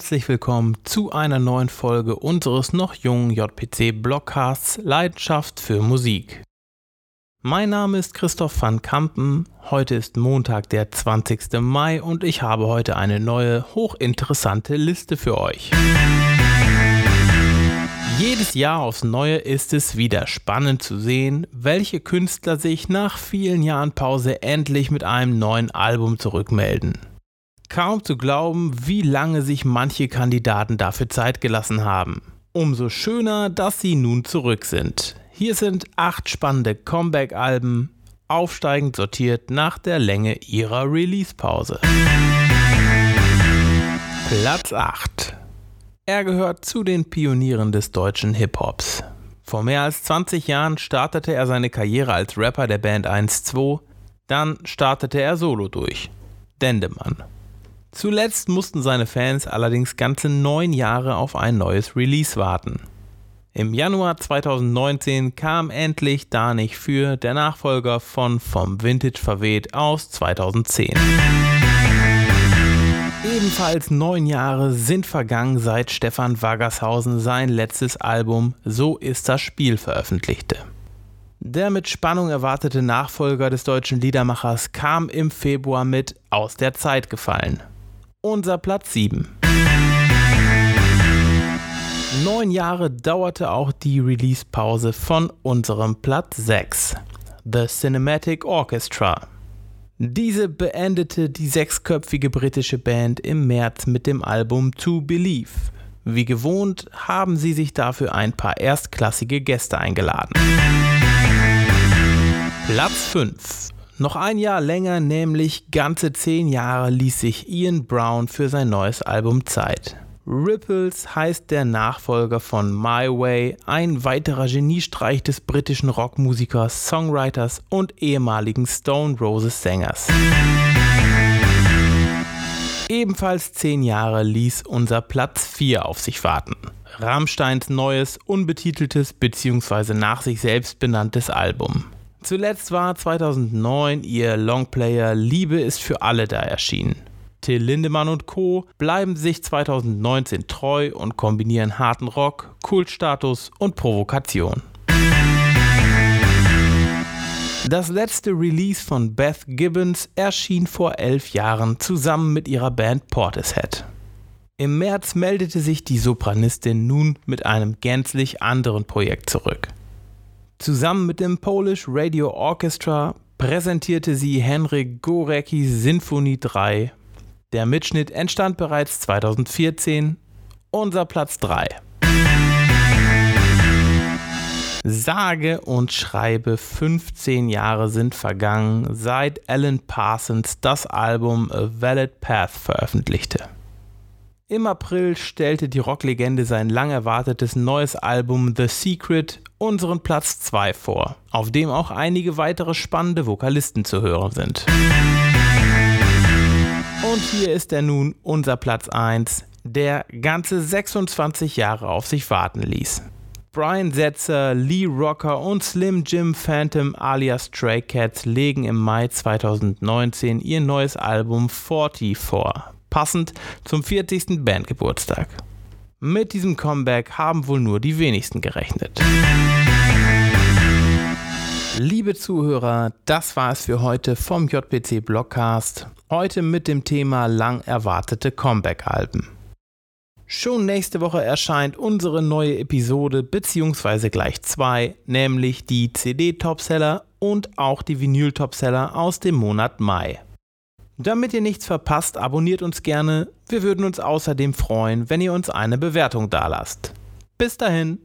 herzlich willkommen zu einer neuen Folge unseres noch jungen JPC Blogcasts Leidenschaft für Musik. Mein Name ist Christoph van Kampen, heute ist Montag, der 20. Mai und ich habe heute eine neue, hochinteressante Liste für euch. Jedes Jahr aufs Neue ist es wieder spannend zu sehen, welche Künstler sich nach vielen Jahren Pause endlich mit einem neuen Album zurückmelden. Kaum zu glauben, wie lange sich manche Kandidaten dafür Zeit gelassen haben. Umso schöner, dass sie nun zurück sind. Hier sind acht spannende Comeback-Alben, aufsteigend sortiert nach der Länge ihrer Release-Pause. Platz 8 Er gehört zu den Pionieren des deutschen Hip-Hops. Vor mehr als 20 Jahren startete er seine Karriere als Rapper der Band 1-2, dann startete er solo durch. Dendemann. Zuletzt mussten seine Fans allerdings ganze neun Jahre auf ein neues Release warten. Im Januar 2019 kam endlich Da nicht für der Nachfolger von Vom Vintage verweht aus 2010. Ebenfalls neun Jahre sind vergangen, seit Stefan Wagershausen sein letztes Album So ist das Spiel veröffentlichte. Der mit Spannung erwartete Nachfolger des deutschen Liedermachers kam im Februar mit Aus der Zeit gefallen unser Platz 7. Neun Jahre dauerte auch die Release-Pause von unserem Platz 6, The Cinematic Orchestra. Diese beendete die sechsköpfige britische Band im März mit dem Album To Believe. Wie gewohnt haben sie sich dafür ein paar erstklassige Gäste eingeladen. Platz 5 noch ein Jahr länger, nämlich ganze zehn Jahre, ließ sich Ian Brown für sein neues Album Zeit. Ripples heißt der Nachfolger von My Way, ein weiterer Geniestreich des britischen Rockmusikers, Songwriters und ehemaligen Stone Roses Sängers. Ebenfalls zehn Jahre ließ unser Platz 4 auf sich warten. Rammsteins neues, unbetiteltes bzw. nach sich selbst benanntes Album. Zuletzt war 2009 ihr Longplayer Liebe ist für alle da erschienen. Till Lindemann und Co. bleiben sich 2019 treu und kombinieren harten Rock, Kultstatus und Provokation. Das letzte Release von Beth Gibbons erschien vor elf Jahren zusammen mit ihrer Band Portishead. Im März meldete sich die Sopranistin nun mit einem gänzlich anderen Projekt zurück. Zusammen mit dem Polish Radio Orchestra präsentierte sie Henryk Goreckis Sinfonie 3. Der Mitschnitt entstand bereits 2014. Unser Platz 3. Sage und schreibe 15 Jahre sind vergangen, seit Alan Parsons das Album A Valid Path veröffentlichte. Im April stellte die Rocklegende sein lang erwartetes neues Album The Secret unseren Platz 2 vor, auf dem auch einige weitere spannende Vokalisten zu hören sind. Und hier ist er nun, unser Platz 1, der ganze 26 Jahre auf sich warten ließ. Brian Setzer, Lee Rocker und Slim Jim Phantom alias Stray Cats legen im Mai 2019 ihr neues Album 40 vor passend zum 40. Bandgeburtstag. Mit diesem Comeback haben wohl nur die wenigsten gerechnet. Liebe Zuhörer, das war es für heute vom JPC Blogcast. Heute mit dem Thema lang erwartete Comeback-Alben. Schon nächste Woche erscheint unsere neue Episode beziehungsweise gleich zwei, nämlich die CD-Topseller und auch die Vinyl-Topseller aus dem Monat Mai. Damit ihr nichts verpasst, abonniert uns gerne. Wir würden uns außerdem freuen, wenn ihr uns eine Bewertung dalasst. Bis dahin.